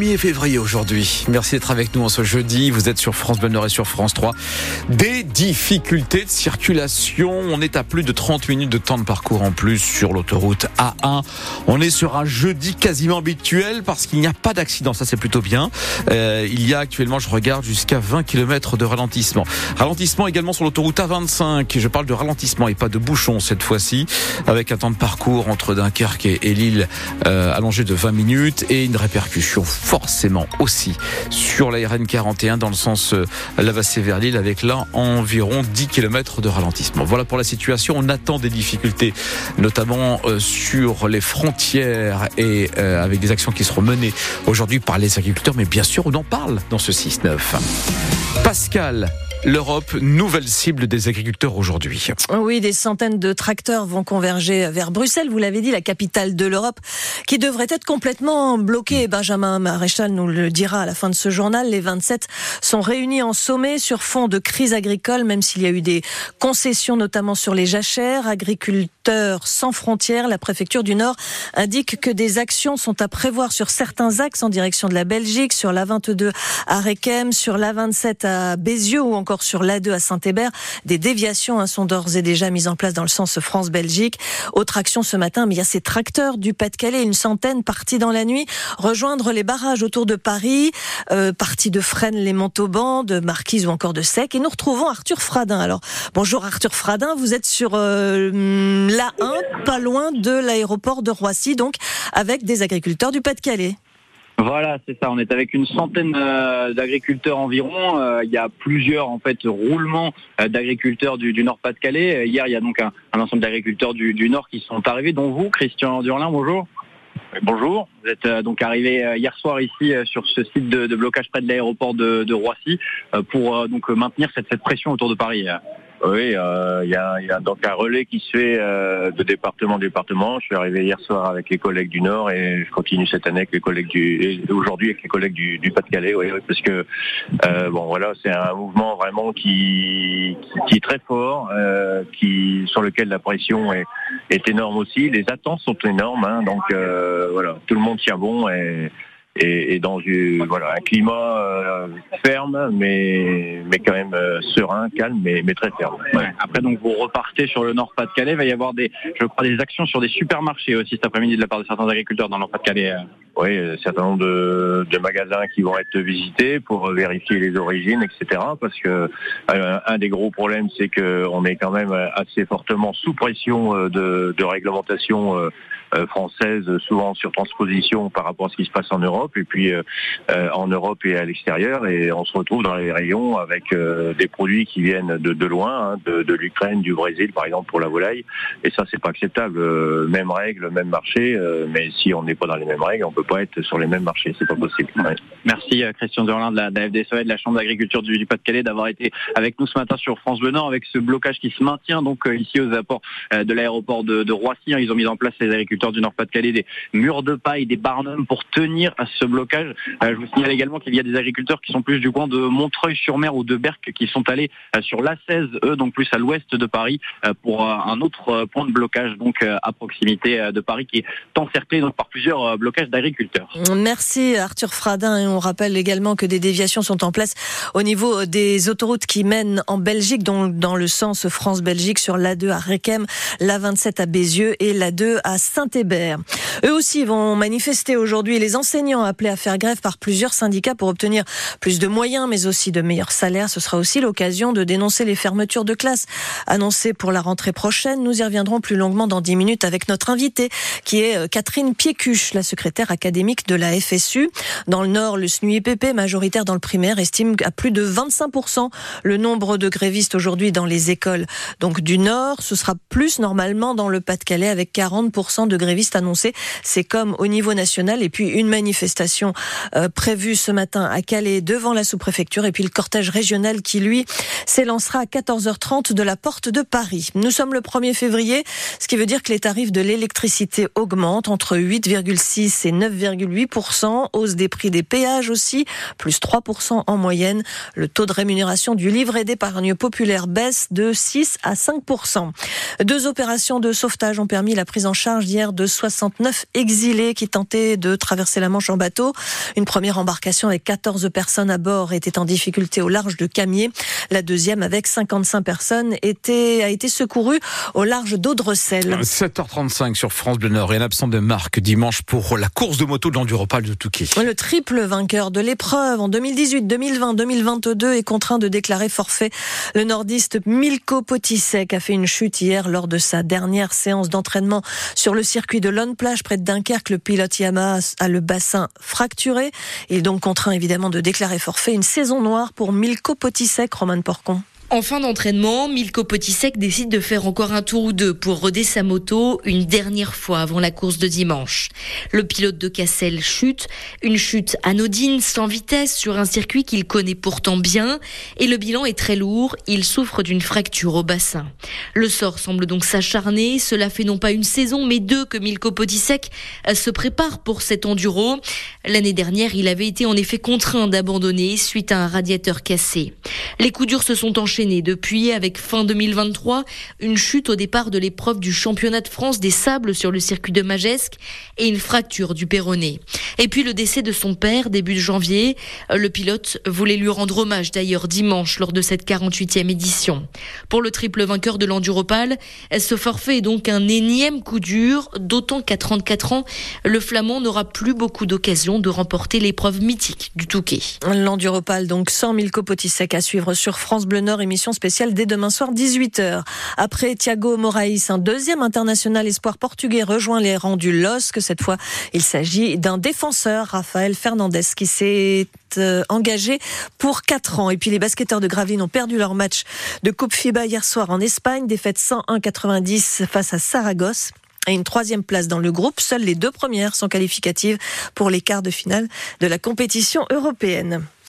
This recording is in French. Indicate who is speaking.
Speaker 1: 1er février aujourd'hui. Merci d'être avec nous en ce jeudi. Vous êtes sur France Bleu Nord et sur France 3. Des difficultés de circulation. On est à plus de 30 minutes de temps de parcours en plus sur l'autoroute A1. On est sur un jeudi quasiment habituel parce qu'il n'y a pas d'accident. Ça, c'est plutôt bien. Euh, il y a actuellement, je regarde, jusqu'à 20 km de ralentissement. Ralentissement également sur l'autoroute A25. Je parle de ralentissement et pas de bouchon cette fois-ci. Avec un temps de parcours entre Dunkerque et, Lille euh, allongé de 20 minutes et une répercussion forcément aussi sur la RN 41 dans le sens euh, Lavassé vers Lille avec là environ 10 km de ralentissement. Voilà pour la situation. On attend des difficultés, notamment euh, sur les frontières et euh, avec des actions qui seront menées aujourd'hui par les agriculteurs. Mais bien sûr, on en parle dans ce 6-9. Pascal L'Europe, nouvelle cible des agriculteurs aujourd'hui.
Speaker 2: Oui, des centaines de tracteurs vont converger vers Bruxelles, vous l'avez dit, la capitale de l'Europe, qui devrait être complètement bloquée. Benjamin Maréchal nous le dira à la fin de ce journal. Les 27 sont réunis en sommet sur fond de crise agricole, même s'il y a eu des concessions, notamment sur les jachères. Agriculteurs sans frontières, la préfecture du Nord indique que des actions sont à prévoir sur certains axes en direction de la Belgique, sur la 22 à Requem, sur la 27 à Bézieux ou encore sur l'A2 à Saint-Hébert. Des déviations hein, sont d'ores et déjà mises en place dans le sens France-Belgique. Autre action ce matin, il y a ces tracteurs du Pas-de-Calais, une centaine partis dans la nuit, rejoindre les barrages autour de Paris, euh, partis de Fresnes, les Montauban, de Marquise ou encore de Sec. Et nous retrouvons Arthur Fradin. Alors, bonjour Arthur Fradin, vous êtes sur euh, l'A1, pas loin de l'aéroport de Roissy, donc avec des agriculteurs du Pas-de-Calais.
Speaker 3: Voilà, c'est ça. On est avec une centaine euh, d'agriculteurs environ. Euh, il y a plusieurs en fait roulements euh, d'agriculteurs du, Nord-Pas-de-Calais. Hier, il y a donc un, ensemble d'agriculteurs du, Nord qui sont arrivés, dont vous, Christian Durlin. Bonjour. Bonjour. Vous êtes donc arrivé hier soir ici sur ce site de, blocage près de l'aéroport de, Roissy pour donc maintenir cette, cette pression autour de Paris.
Speaker 4: Oui, euh, il y, a, donc un relais qui se fait euh, de département en département. Je suis arrivé hier soir avec les collègues du Nord et je continue cette année avec les collègues du aujourd'hui avec les collègues du, Pas-de-Calais. Oui, parce que euh, bon voilà, c'est un mouvement vraiment qui, qui, est très fort, qui sur lequel la pression est, est énorme aussi. Les attentes sont énormes, hein, donc voilà, tout le monde tient bon et et, dans voilà, un climat euh, ferme, mais, mais quand même euh, serein, calme, mais, mais très ferme.
Speaker 3: Après, donc, vous repartez sur le Nord-Pas-de-Calais. Il va y avoir des, je crois, des actions sur des supermarchés aussi cet après-midi de la part de certains agriculteurs dans le Nord-Pas-de-Calais. Euh.
Speaker 4: Oui, un certain nombre de, de, magasins qui vont être visités pour vérifier les origines, etc. Parce que un des gros problèmes, c'est qu'on est quand même assez fortement sous pression de, de réglementation française, souvent sur transposition par rapport à ce qui se passe en Europe et puis euh, euh, en Europe et à l'extérieur. Et on se retrouve dans les rayons avec euh, des produits qui viennent de, de loin, hein, de, de l'Ukraine, du Brésil par exemple pour la volaille. Et ça, c'est pas acceptable. même règle, même marché. mais si on n'est pas dans les mêmes règles, on peut pas être sur les mêmes marchés. C'est pas possible.
Speaker 3: Merci Christian Durlin de la, de FDSE de la Chambre d'agriculture du, Pas-de-Calais d'avoir été avec nous ce matin sur France Bleu Nord avec ce blocage qui se maintient donc ici aux apports de l'aéroport de, de Roissy. Ils ont mis en place les agriculteurs du Nord-Pas-de-Calais des murs de paille, des barnums pour tenir à ce blocage. Euh, je vous signale également qu'il y a des agriculteurs qui sont plus du coin de Montreuil-sur-Mer ou de Berck qui sont allés euh, sur l'A16, eux, donc plus à l'ouest de Paris, euh, pour un autre point de blocage, donc à proximité de Paris, qui est encerclé donc, par plusieurs blocages d'agriculteurs.
Speaker 2: Merci Arthur Fradin. Et on rappelle également que des déviations sont en place au niveau des autoroutes qui mènent en Belgique, donc dans le sens France-Belgique, sur l'A2 à Requem, l'A27 à Bézieux et l'A2 à Saint-Hébert. Eux aussi vont manifester aujourd'hui. Les enseignants appelés à faire grève par plusieurs syndicats pour obtenir plus de moyens, mais aussi de meilleurs salaires. Ce sera aussi l'occasion de dénoncer les fermetures de classes annoncées pour la rentrée prochaine. Nous y reviendrons plus longuement dans 10 minutes avec notre invitée, qui est euh, Catherine Piécuche, la secrétaire académique de la FSU. Dans le Nord, le SNUIPP, majoritaire dans le primaire, estime à plus de 25% le nombre de grévistes aujourd'hui dans les écoles. Donc du Nord, ce sera plus normalement dans le Pas-de-Calais avec 40% de grévistes annoncés. C'est comme au niveau national et puis une manifestation euh, prévue ce matin à Calais devant la sous-préfecture et puis le cortège régional qui lui s'élancera à 14h30 de la porte de Paris. Nous sommes le 1er février, ce qui veut dire que les tarifs de l'électricité augmentent entre 8,6 et 9,8 hausse des prix des péages aussi, plus 3 en moyenne. Le taux de rémunération du livret d'épargne populaire baisse de 6 à 5 Deux opérations de sauvetage ont permis la prise en charge hier de 69 exilés qui tentaient de traverser la Manche en bateau. Une première embarcation avec 14 personnes à bord était en difficulté au large de Camier. La deuxième, avec 55 personnes, était, a été secourue au large d'Audrecel.
Speaker 1: 7h35 sur France Bleu Nord et un absent de marque dimanche pour la course de moto de l'Enduropal de Touquet.
Speaker 2: Le triple vainqueur de l'épreuve en 2018, 2020, 2022 est contraint de déclarer forfait. Le nordiste Milko Potisek a fait une chute hier lors de sa dernière séance d'entraînement sur le circuit de Lone Plage près de Dunkerque. Le pilote Yamaha a le bassin fracturé. Il est donc contraint évidemment de déclarer forfait. Une saison noire pour Milko Potisek, Roman Porcon.
Speaker 5: En fin d'entraînement, Milko Potisek décide de faire encore un tour ou deux pour roder sa moto une dernière fois avant la course de dimanche. Le pilote de Cassel chute, une chute anodine sans vitesse sur un circuit qu'il connaît pourtant bien et le bilan est très lourd, il souffre d'une fracture au bassin. Le sort semble donc s'acharner, cela fait non pas une saison mais deux que Milko Potisek se prépare pour cet enduro. L'année dernière, il avait été en effet contraint d'abandonner suite à un radiateur cassé. Les coups durs se sont enchaînés depuis avec fin 2023 une chute au départ de l'épreuve du championnat de France des sables sur le circuit de Magesque et une fracture du péroné. Et puis le décès de son père début janvier. Le pilote voulait lui rendre hommage d'ailleurs dimanche lors de cette 48e édition. Pour le triple vainqueur de l'Enduropal, ce forfait est donc un énième coup dur, d'autant qu'à 34 ans, le Flamand n'aura plus beaucoup d'occasions de remporter l'épreuve mythique du Touquet.
Speaker 2: L'Enduropal, donc 100 000 copotissecs à suivre sur France Bleu Nord émission spéciale dès demain soir 18h. Après Thiago Moraes, un deuxième international espoir portugais rejoint les rangs du LOSC. Cette fois, il s'agit d'un défenseur, Rafael Fernandez, qui s'est euh, engagé pour 4 ans. Et puis les basketteurs de Gravelines ont perdu leur match de Coupe FIBA hier soir en Espagne, défaite 101-90 face à Saragosse et une troisième place dans le groupe. Seules les deux premières sont qualificatives pour les quarts de finale de la compétition européenne.